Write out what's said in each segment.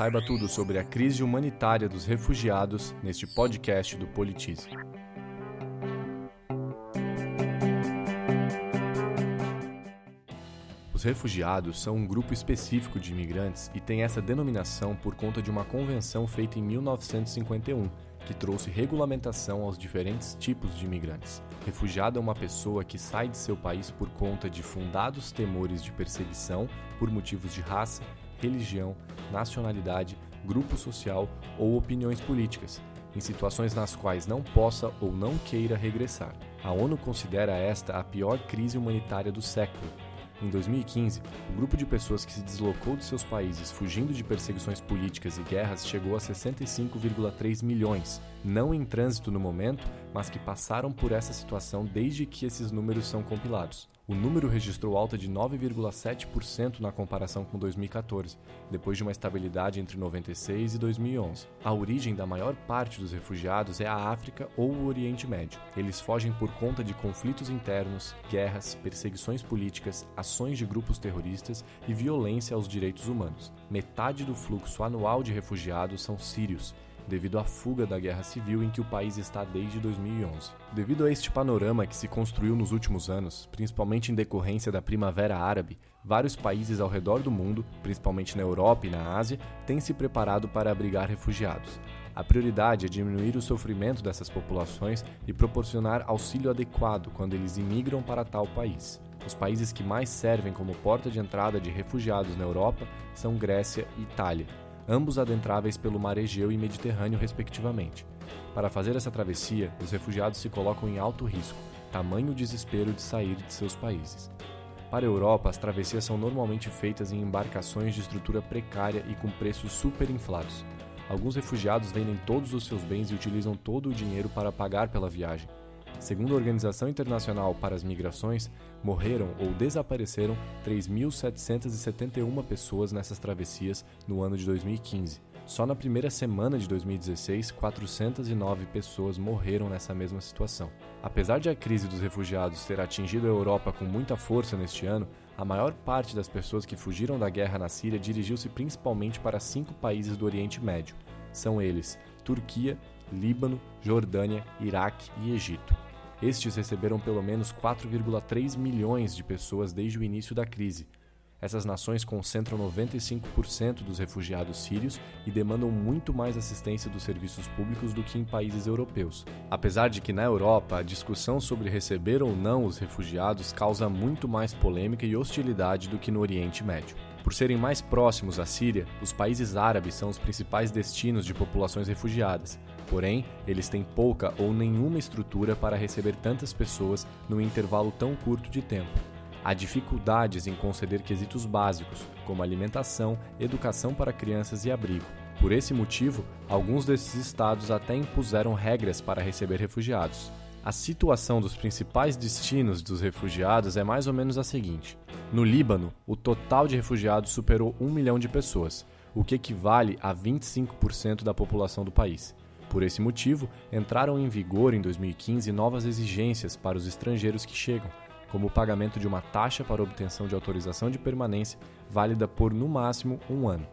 Saiba tudo sobre a crise humanitária dos refugiados neste podcast do Politize. Os refugiados são um grupo específico de imigrantes e tem essa denominação por conta de uma convenção feita em 1951, que trouxe regulamentação aos diferentes tipos de imigrantes. Refugiado é uma pessoa que sai de seu país por conta de fundados temores de perseguição por motivos de raça, religião, nacionalidade, grupo social ou opiniões políticas, em situações nas quais não possa ou não queira regressar. A ONU considera esta a pior crise humanitária do século em 2015, o grupo de pessoas que se deslocou de seus países fugindo de perseguições políticas e guerras chegou a 65,3 milhões, não em trânsito no momento, mas que passaram por essa situação desde que esses números são compilados. O número registrou alta de 9,7% na comparação com 2014, depois de uma estabilidade entre 96 e 2011. A origem da maior parte dos refugiados é a África ou o Oriente Médio. Eles fogem por conta de conflitos internos, guerras, perseguições políticas, ações de grupos terroristas e violência aos direitos humanos. Metade do fluxo anual de refugiados são sírios, devido à fuga da guerra civil em que o país está desde 2011. Devido a este panorama que se construiu nos últimos anos, principalmente em decorrência da Primavera Árabe, vários países ao redor do mundo, principalmente na Europa e na Ásia, têm se preparado para abrigar refugiados. A prioridade é diminuir o sofrimento dessas populações e proporcionar auxílio adequado quando eles imigram para tal país. Os países que mais servem como porta de entrada de refugiados na Europa são Grécia e Itália, ambos adentráveis pelo mar Egeu e Mediterrâneo, respectivamente. Para fazer essa travessia, os refugiados se colocam em alto risco, tamanho desespero de sair de seus países. Para a Europa, as travessias são normalmente feitas em embarcações de estrutura precária e com preços superinflados. Alguns refugiados vendem todos os seus bens e utilizam todo o dinheiro para pagar pela viagem. Segundo a Organização Internacional para as Migrações, morreram ou desapareceram 3.771 pessoas nessas travessias no ano de 2015. Só na primeira semana de 2016, 409 pessoas morreram nessa mesma situação. Apesar de a crise dos refugiados ter atingido a Europa com muita força neste ano, a maior parte das pessoas que fugiram da guerra na Síria dirigiu-se principalmente para cinco países do Oriente Médio. São eles Turquia, Líbano, Jordânia, Iraque e Egito. Estes receberam pelo menos 4,3 milhões de pessoas desde o início da crise. Essas nações concentram 95% dos refugiados sírios e demandam muito mais assistência dos serviços públicos do que em países europeus. Apesar de que na Europa a discussão sobre receber ou não os refugiados causa muito mais polêmica e hostilidade do que no Oriente Médio. Por serem mais próximos à Síria, os países árabes são os principais destinos de populações refugiadas. Porém, eles têm pouca ou nenhuma estrutura para receber tantas pessoas num intervalo tão curto de tempo. Há dificuldades em conceder quesitos básicos, como alimentação, educação para crianças e abrigo. Por esse motivo, alguns desses estados até impuseram regras para receber refugiados. A situação dos principais destinos dos refugiados é mais ou menos a seguinte: no Líbano, o total de refugiados superou 1 milhão de pessoas, o que equivale a 25% da população do país. Por esse motivo, entraram em vigor em 2015 novas exigências para os estrangeiros que chegam, como o pagamento de uma taxa para obtenção de autorização de permanência válida por no máximo um ano.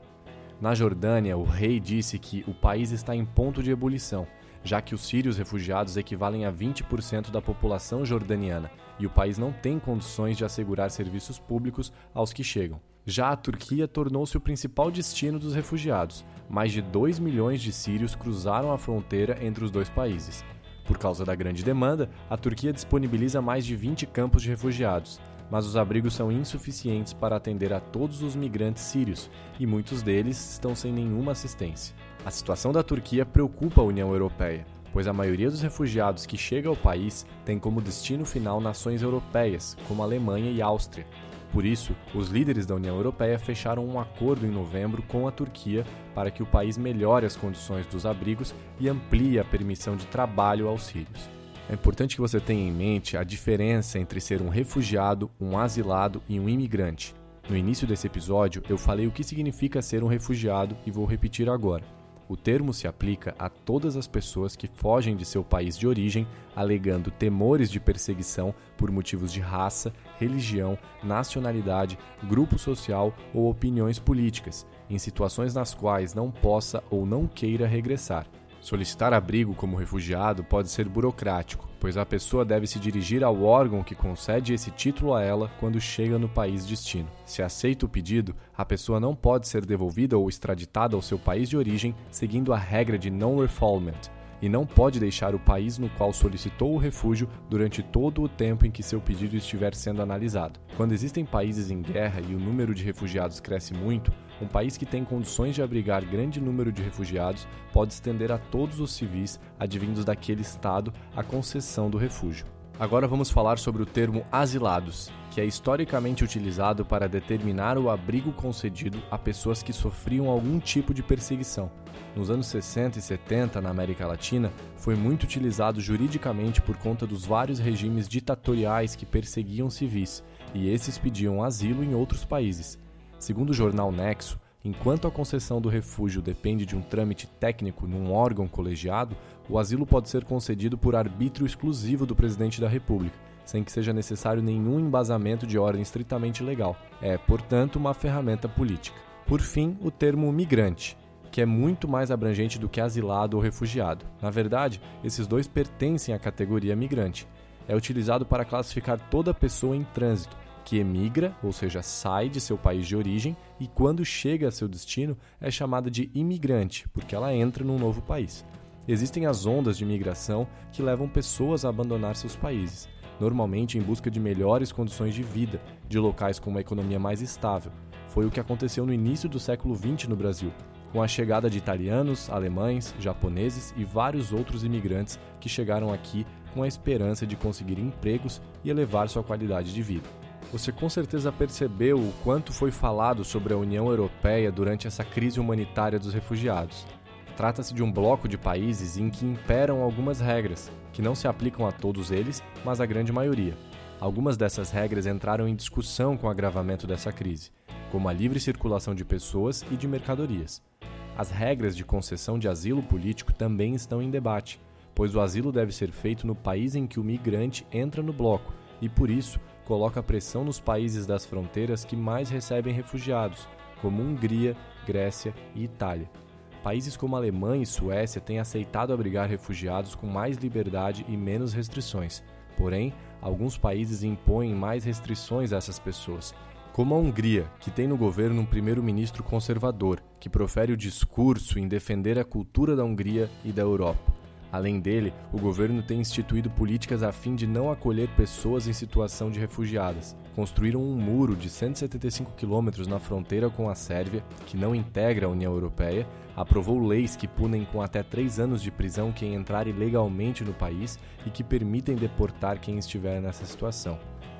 Na Jordânia, o rei disse que o país está em ponto de ebulição, já que os sírios refugiados equivalem a 20% da população jordaniana e o país não tem condições de assegurar serviços públicos aos que chegam. Já a Turquia tornou-se o principal destino dos refugiados. Mais de 2 milhões de sírios cruzaram a fronteira entre os dois países. Por causa da grande demanda, a Turquia disponibiliza mais de 20 campos de refugiados, mas os abrigos são insuficientes para atender a todos os migrantes sírios e muitos deles estão sem nenhuma assistência. A situação da Turquia preocupa a União Europeia, pois a maioria dos refugiados que chega ao país tem como destino final nações europeias, como Alemanha e Áustria, por isso, os líderes da União Europeia fecharam um acordo em novembro com a Turquia para que o país melhore as condições dos abrigos e amplie a permissão de trabalho aos sírios. É importante que você tenha em mente a diferença entre ser um refugiado, um asilado e um imigrante. No início desse episódio, eu falei o que significa ser um refugiado e vou repetir agora. O termo se aplica a todas as pessoas que fogem de seu país de origem alegando temores de perseguição por motivos de raça, religião, nacionalidade, grupo social ou opiniões políticas, em situações nas quais não possa ou não queira regressar. Solicitar abrigo como refugiado pode ser burocrático, pois a pessoa deve se dirigir ao órgão que concede esse título a ela quando chega no país destino. Se aceita o pedido, a pessoa não pode ser devolvida ou extraditada ao seu país de origem seguindo a regra de non-refoulement, e não pode deixar o país no qual solicitou o refúgio durante todo o tempo em que seu pedido estiver sendo analisado. Quando existem países em guerra e o número de refugiados cresce muito, um país que tem condições de abrigar grande número de refugiados pode estender a todos os civis advindos daquele estado a concessão do refúgio. Agora vamos falar sobre o termo asilados, que é historicamente utilizado para determinar o abrigo concedido a pessoas que sofriam algum tipo de perseguição. Nos anos 60 e 70, na América Latina, foi muito utilizado juridicamente por conta dos vários regimes ditatoriais que perseguiam civis, e esses pediam asilo em outros países. Segundo o jornal Nexo, enquanto a concessão do refúgio depende de um trâmite técnico num órgão colegiado, o asilo pode ser concedido por arbítrio exclusivo do presidente da República, sem que seja necessário nenhum embasamento de ordem estritamente legal. É, portanto, uma ferramenta política. Por fim, o termo migrante, que é muito mais abrangente do que asilado ou refugiado. Na verdade, esses dois pertencem à categoria migrante. É utilizado para classificar toda pessoa em trânsito, que emigra, ou seja, sai de seu país de origem e quando chega a seu destino é chamada de imigrante, porque ela entra num novo país. Existem as ondas de migração que levam pessoas a abandonar seus países, normalmente em busca de melhores condições de vida, de locais com uma economia mais estável. Foi o que aconteceu no início do século XX no Brasil, com a chegada de italianos, alemães, japoneses e vários outros imigrantes que chegaram aqui com a esperança de conseguir empregos e elevar sua qualidade de vida. Você com certeza percebeu o quanto foi falado sobre a União Europeia durante essa crise humanitária dos refugiados. Trata-se de um bloco de países em que imperam algumas regras, que não se aplicam a todos eles, mas à grande maioria. Algumas dessas regras entraram em discussão com o agravamento dessa crise, como a livre circulação de pessoas e de mercadorias. As regras de concessão de asilo político também estão em debate, pois o asilo deve ser feito no país em que o migrante entra no bloco, e por isso coloca pressão nos países das fronteiras que mais recebem refugiados, como Hungria, Grécia e Itália. Países como Alemanha e Suécia têm aceitado abrigar refugiados com mais liberdade e menos restrições. Porém, alguns países impõem mais restrições a essas pessoas, como a Hungria, que tem no governo um primeiro-ministro conservador, que profere o discurso em defender a cultura da Hungria e da Europa. Além dele, o governo tem instituído políticas a fim de não acolher pessoas em situação de refugiadas. Construíram um muro de 175 quilômetros na fronteira com a Sérvia, que não integra a União Europeia, aprovou leis que punem com até três anos de prisão quem entrar ilegalmente no país e que permitem deportar quem estiver nessa situação.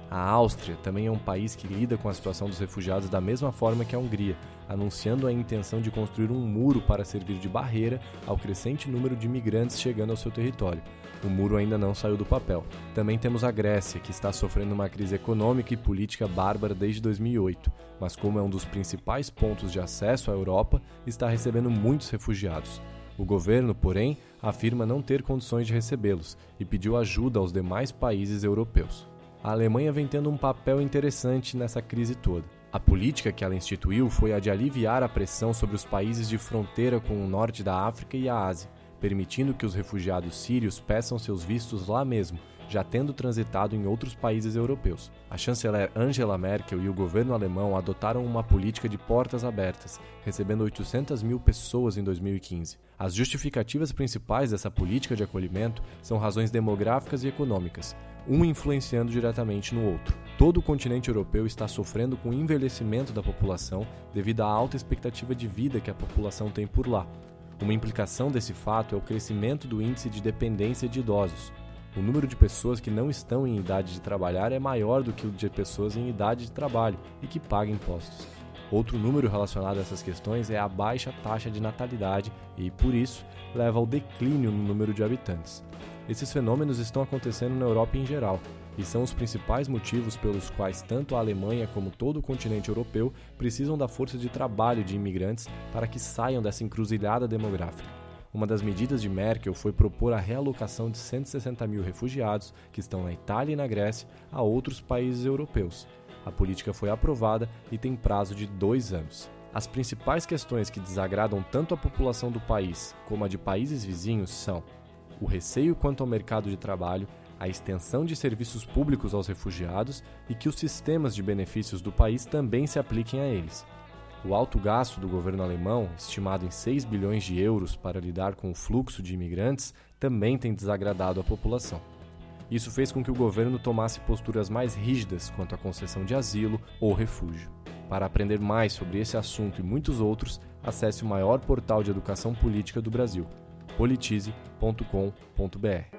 A Áustria também é um país que lida com a situação dos refugiados da mesma forma que a Hungria, anunciando a intenção de construir um muro para servir de barreira ao crescente número de imigrantes chegando ao seu território. O muro ainda não saiu do papel. Também temos a Grécia, que está sofrendo uma crise econômica e política bárbara desde 2008, mas como é um dos principais pontos de acesso à Europa, está recebendo muitos refugiados. O governo, porém, afirma não ter condições de recebê-los e pediu ajuda aos demais países europeus a Alemanha vem tendo um papel interessante nessa crise toda. A política que ela instituiu foi a de aliviar a pressão sobre os países de fronteira com o norte da África e a Ásia, permitindo que os refugiados sírios peçam seus vistos lá mesmo já tendo transitado em outros países europeus. A chanceler Angela Merkel e o governo alemão adotaram uma política de portas abertas, recebendo 800 mil pessoas em 2015. As justificativas principais dessa política de acolhimento são razões demográficas e econômicas, um influenciando diretamente no outro. Todo o continente europeu está sofrendo com o envelhecimento da população devido à alta expectativa de vida que a população tem por lá. Uma implicação desse fato é o crescimento do índice de dependência de idosos. O número de pessoas que não estão em idade de trabalhar é maior do que o de pessoas em idade de trabalho e que pagam impostos. Outro número relacionado a essas questões é a baixa taxa de natalidade e, por isso, leva ao declínio no número de habitantes. Esses fenômenos estão acontecendo na Europa em geral e são os principais motivos pelos quais tanto a Alemanha como todo o continente europeu precisam da força de trabalho de imigrantes para que saiam dessa encruzilhada demográfica. Uma das medidas de Merkel foi propor a realocação de 160 mil refugiados que estão na Itália e na Grécia a outros países europeus. A política foi aprovada e tem prazo de dois anos. As principais questões que desagradam tanto a população do país como a de países vizinhos são o receio quanto ao mercado de trabalho, a extensão de serviços públicos aos refugiados e que os sistemas de benefícios do país também se apliquem a eles. O alto gasto do governo alemão, estimado em 6 bilhões de euros para lidar com o fluxo de imigrantes, também tem desagradado a população. Isso fez com que o governo tomasse posturas mais rígidas quanto à concessão de asilo ou refúgio. Para aprender mais sobre esse assunto e muitos outros, acesse o maior portal de educação política do Brasil, politize.com.br.